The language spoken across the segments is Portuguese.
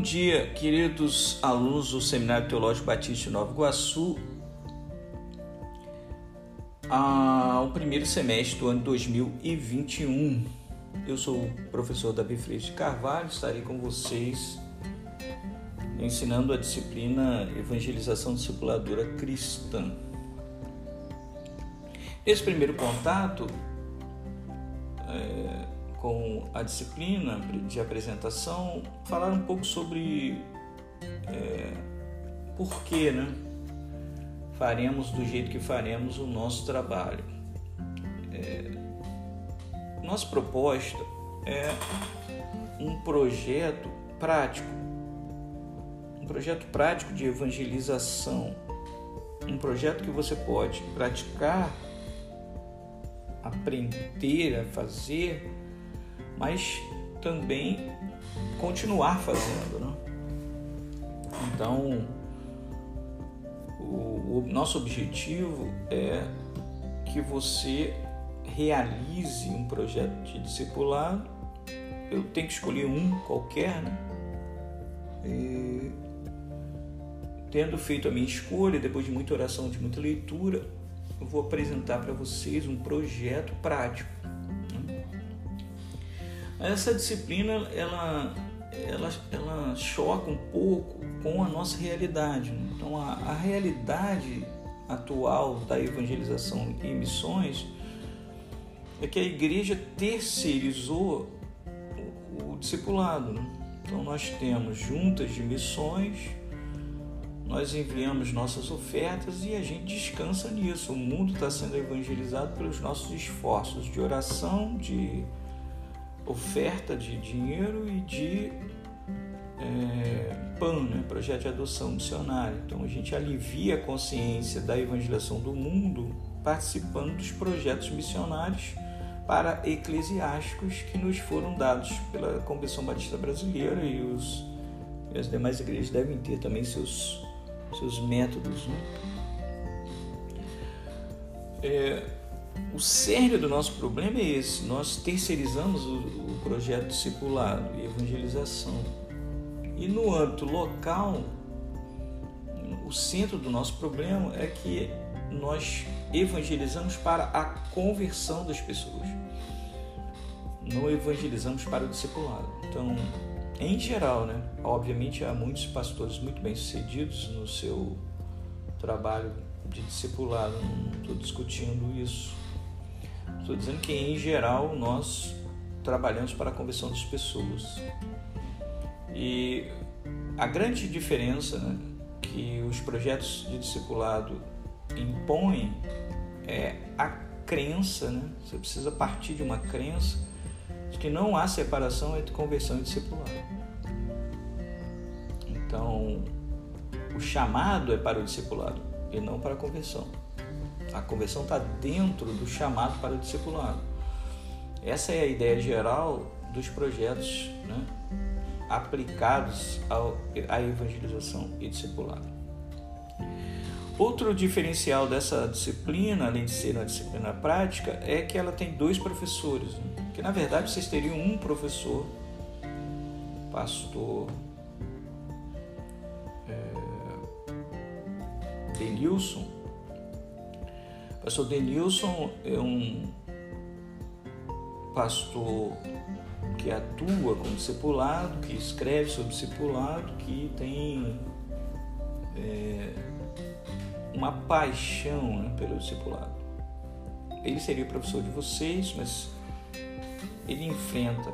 Bom dia, queridos alunos do Seminário Teológico Batista de Nova Iguaçu. Ao ah, primeiro semestre do ano 2021. Eu sou o professor Davi Freire de Carvalho, estarei com vocês ensinando a disciplina Evangelização Discipuladora Cristã. Esse primeiro contato é, com a disciplina de apresentação, falar um pouco sobre é, por que né, faremos do jeito que faremos o nosso trabalho. É, nossa proposta é um projeto prático, um projeto prático de evangelização, um projeto que você pode praticar, aprender a fazer mas também continuar fazendo. Né? Então, o, o nosso objetivo é que você realize um projeto de discipulado. Eu tenho que escolher um qualquer, né? E, tendo feito a minha escolha, depois de muita oração, de muita leitura, eu vou apresentar para vocês um projeto prático essa disciplina ela, ela, ela choca um pouco com a nossa realidade. Né? Então, a, a realidade atual da evangelização e missões é que a igreja terceirizou o, o discipulado. Né? Então, nós temos juntas de missões, nós enviamos nossas ofertas e a gente descansa nisso. O mundo está sendo evangelizado pelos nossos esforços de oração, de oferta de dinheiro e de é, PAN, né? projeto de adoção missionária. Então a gente alivia a consciência da evangelização do mundo participando dos projetos missionários para eclesiásticos que nos foram dados pela Convenção Batista Brasileira e, os, e as demais igrejas devem ter também seus, seus métodos. Né? É, o cerne do nosso problema é esse: nós terceirizamos o, o projeto discipulado e evangelização. E no âmbito local, o centro do nosso problema é que nós evangelizamos para a conversão das pessoas, não evangelizamos para o discipulado. Então, em geral, né? Obviamente há muitos pastores muito bem sucedidos no seu trabalho de discipulado, não estou discutindo isso. Estou dizendo que, em geral, nós trabalhamos para a conversão das pessoas. E a grande diferença né, que os projetos de discipulado impõem é a crença, né? Você precisa partir de uma crença de que não há separação entre conversão e discipulado. O chamado é para o discipulado e não para a conversão. A conversão está dentro do chamado para o discipulado. Essa é a ideia geral dos projetos né, aplicados ao, à evangelização e discipulado. Outro diferencial dessa disciplina, além de ser uma disciplina prática, é que ela tem dois professores. Né? Que na verdade vocês teriam um professor, pastor Denilson, Pastor Denilson é um pastor que atua como discipulado, que escreve sobre discipulado, que tem é, uma paixão né, pelo discipulado. Ele seria o professor de vocês, mas ele enfrenta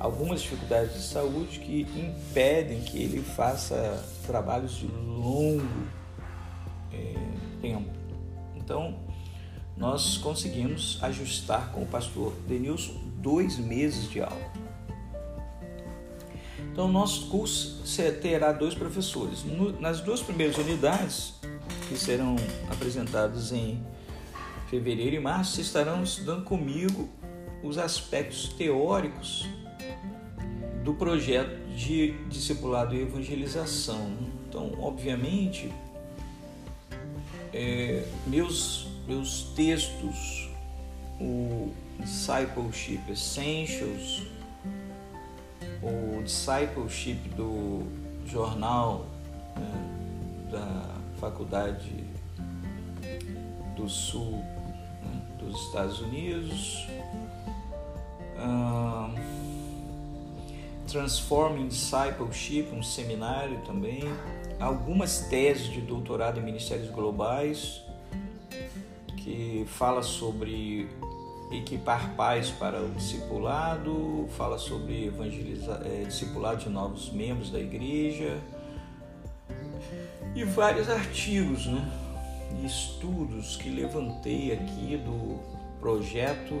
algumas dificuldades de saúde que impedem que ele faça trabalhos de longo tempo. Então, nós conseguimos ajustar com o pastor Denilson dois meses de aula. Então, nosso curso terá dois professores. nas duas primeiras unidades, que serão apresentadas em fevereiro e março, estarão estudando comigo os aspectos teóricos do projeto de discipulado e evangelização. Então, obviamente, é, meus, meus textos, o Discipleship Essentials, o discipleship do jornal né, da Faculdade do Sul né, dos Estados Unidos. Transforming Discipleship, um seminário também. Algumas teses de doutorado em ministérios globais que fala sobre equipar pais para o discipulado, fala sobre evangelizar, é, de novos membros da igreja e vários artigos, né? E estudos que levantei aqui do projeto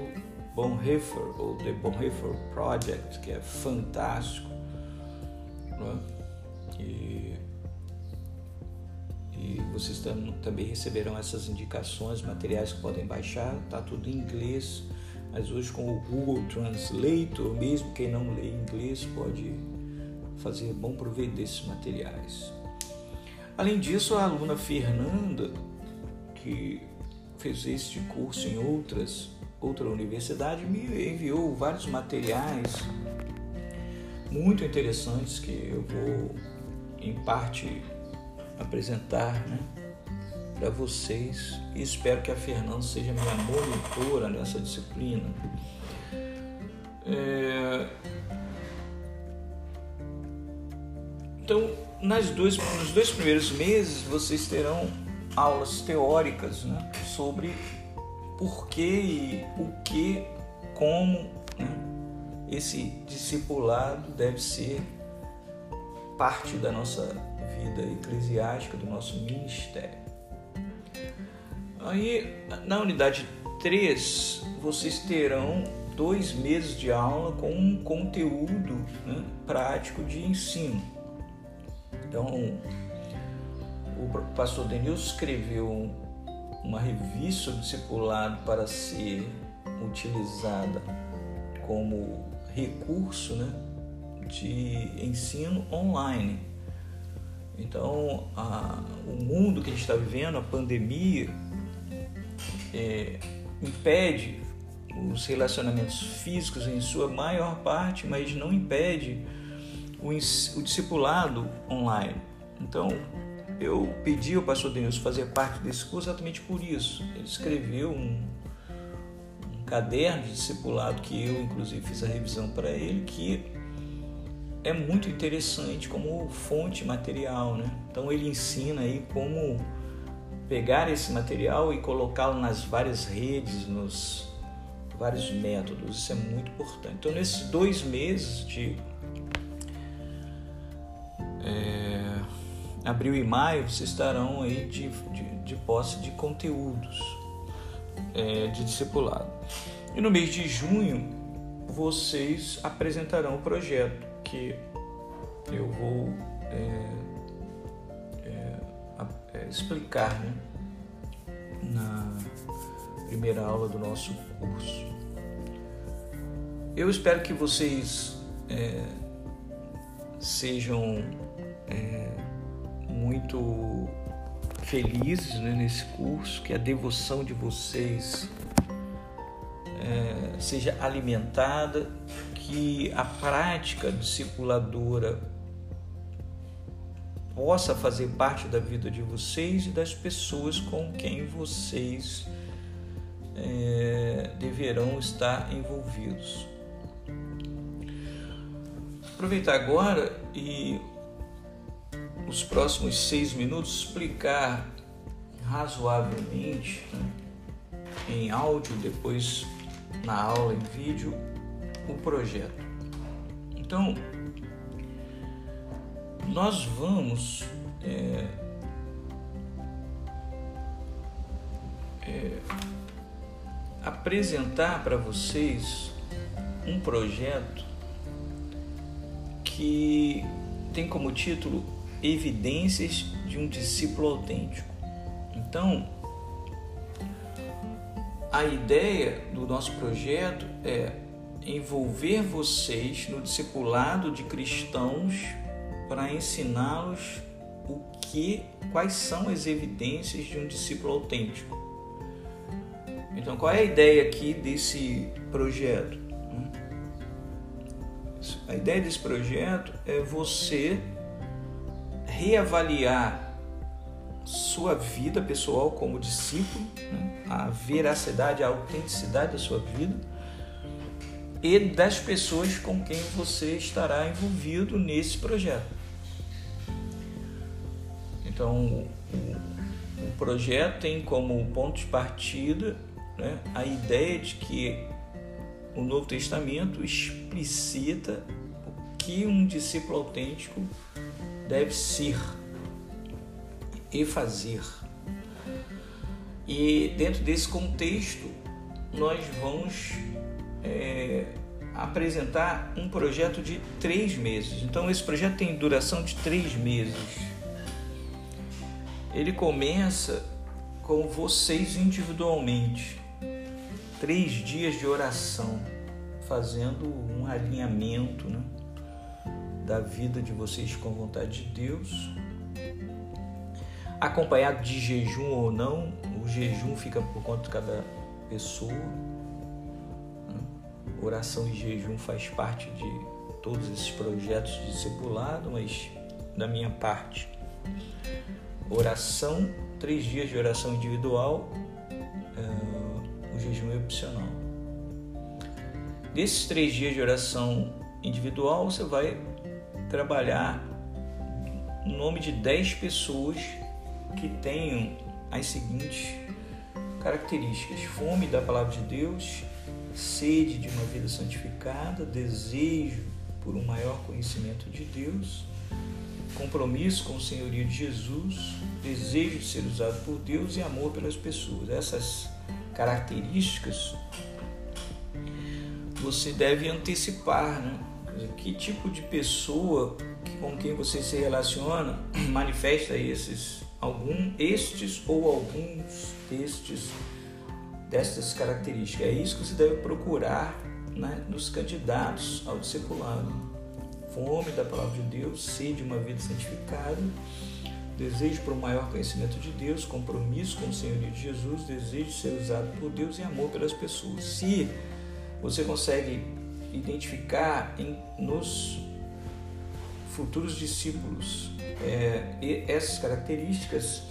Bonhoeffer ou The Bonhoeffer Project, que é fantástico. Né? Vocês tam, também receberão essas indicações, materiais que podem baixar, tá tudo em inglês, mas hoje com o Google Translator, mesmo quem não lê inglês pode fazer bom proveito desses materiais. Além disso, a aluna Fernanda, que fez este curso em outras, outra universidade, me enviou vários materiais muito interessantes que eu vou, em parte, apresentar né, para vocês e espero que a Fernanda seja minha monitora nessa disciplina. É... Então, nas dois, nos dois primeiros meses vocês terão aulas teóricas né, sobre por que e o que, como né, esse discipulado deve ser parte da nossa vida eclesiástica, do nosso ministério. Aí, na unidade 3, vocês terão dois meses de aula com um conteúdo né, prático de ensino. Então, o pastor Denilson escreveu uma revista do discipulado para ser utilizada como recurso né, de ensino online. Então, a, o mundo que a gente está vivendo, a pandemia, é, impede os relacionamentos físicos em sua maior parte, mas não impede o, o discipulado online. Então, eu pedi ao pastor Denilson fazer parte desse curso exatamente por isso. Ele escreveu um, um caderno de discipulado que eu, inclusive, fiz a revisão para ele, que é muito interessante como fonte material, né? Então ele ensina aí como pegar esse material e colocá-lo nas várias redes, nos vários métodos. Isso é muito importante. Então nesses dois meses de é, abril e maio vocês estarão aí de, de, de posse de conteúdos é, de discipulado. E no mês de junho vocês apresentarão o projeto que eu vou é, é, é explicar né, na primeira aula do nosso curso. Eu espero que vocês é, sejam é, muito felizes né, nesse curso, que a devoção de vocês é, seja alimentada, que a prática discipuladora possa fazer parte da vida de vocês e das pessoas com quem vocês é, deverão estar envolvidos. Aproveitar agora e os próximos seis minutos explicar razoavelmente em áudio, depois na aula em vídeo, o projeto. Então, nós vamos é, é, apresentar para vocês um projeto que tem como título evidências de um discípulo autêntico. Então, a ideia do nosso projeto é envolver vocês no discipulado de cristãos para ensiná-los o que, quais são as evidências de um discípulo autêntico. Então, qual é a ideia aqui desse projeto? A ideia desse projeto é você reavaliar sua vida pessoal como discípulo, né? a veracidade, a autenticidade da sua vida e das pessoas com quem você estará envolvido nesse projeto. Então, o projeto tem como ponto de partida né, a ideia de que o Novo Testamento explicita o que um discípulo autêntico deve ser e fazer. E dentro desse contexto, nós vamos é, apresentar um projeto de três meses. Então, esse projeto tem duração de três meses ele começa com vocês individualmente. Três dias de oração, fazendo um alinhamento né, da vida de vocês com a vontade de Deus. Acompanhado de jejum ou não, o jejum fica por conta de cada pessoa. Oração e jejum faz parte de todos esses projetos de discipulado, mas da minha parte. Oração, três dias de oração individual, uh, o jejum é opcional. Desses três dias de oração individual, você vai trabalhar o nome de dez pessoas que tenham as seguintes características: fome da palavra de Deus, sede de uma vida santificada, desejo por um maior conhecimento de Deus, compromisso com o senhorio de Jesus, desejo de ser usado por Deus e amor pelas pessoas. Essas características você deve antecipar, né? Que tipo de pessoa com quem você se relaciona manifesta esses algum estes ou alguns destes destas características. É isso que você deve procurar né, nos candidatos ao discipulado fome da palavra de Deus, sede de uma vida santificada, desejo por um maior conhecimento de Deus, compromisso com o Senhor de Jesus, desejo de ser usado por Deus e amor pelas pessoas. Se você consegue identificar em, nos futuros discípulos é, essas características,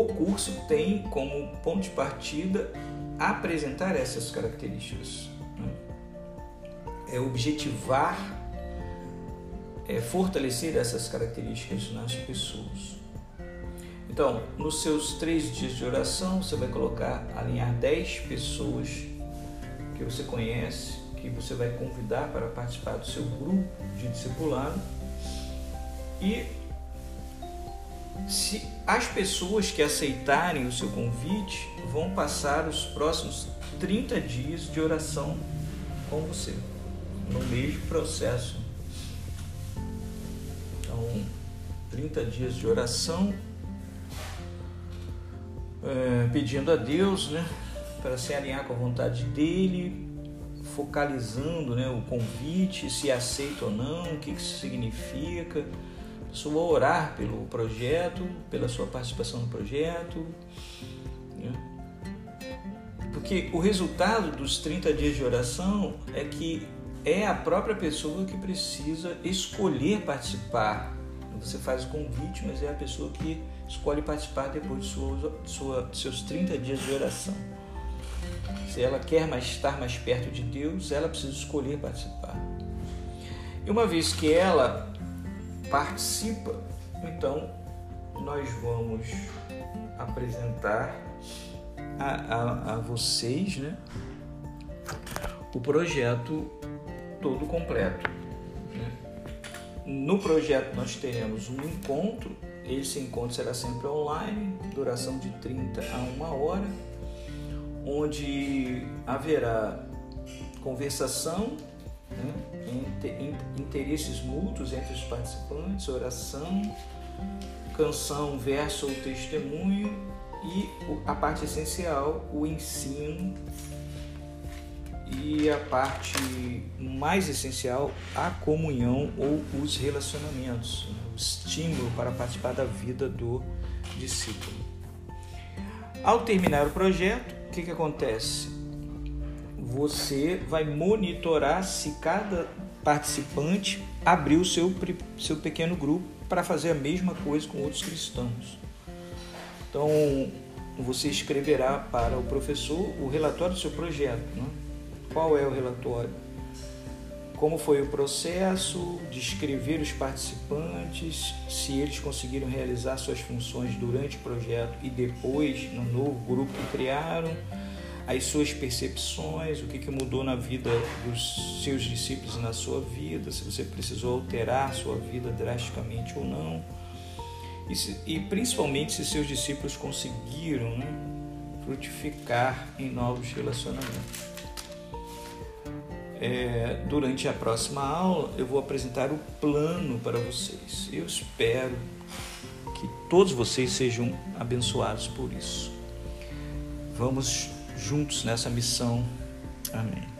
o curso tem como ponto de partida apresentar essas características. Né? É objetivar é, fortalecer essas características nas pessoas. Então, nos seus três dias de oração, você vai colocar, alinhar dez pessoas que você conhece, que você vai convidar para participar do seu grupo de discipulado. E se as pessoas que aceitarem o seu convite vão passar os próximos 30 dias de oração com você, no mesmo processo. 30 dias de oração, é, pedindo a Deus, né, para se alinhar com a vontade dele, focalizando, né, o convite, se aceita ou não, o que isso significa, a pessoa orar pelo projeto, pela sua participação no projeto, né? porque o resultado dos 30 dias de oração é que é a própria pessoa que precisa escolher participar você faz o convite, mas é a pessoa que escolhe participar depois de sua, sua, seus 30 dias de oração. Se ela quer mais, estar mais perto de Deus, ela precisa escolher participar. E uma vez que ela participa, então nós vamos apresentar a, a, a vocês né, o projeto todo completo. No projeto nós teremos um encontro, esse encontro será sempre online, duração de 30 a 1 hora, onde haverá conversação, né, interesses mútuos entre os participantes, oração, canção, verso ou testemunho e a parte essencial, o ensino e a parte mais essencial, a comunhão ou os relacionamentos, o estímulo para participar da vida do discípulo. Ao terminar o projeto, o que, que acontece? Você vai monitorar se cada participante abrir o seu, seu pequeno grupo para fazer a mesma coisa com outros cristãos. Então, você escreverá para o professor o relatório do seu projeto. Né? Qual é o relatório? Como foi o processo, descrever os participantes, se eles conseguiram realizar suas funções durante o projeto e depois no novo grupo que criaram, as suas percepções, o que, que mudou na vida dos seus discípulos na sua vida, se você precisou alterar sua vida drasticamente ou não e, se, e principalmente se seus discípulos conseguiram né, frutificar em novos relacionamentos. É, durante a próxima aula eu vou apresentar o plano para vocês. Eu espero que todos vocês sejam abençoados por isso. Vamos juntos nessa missão. Amém.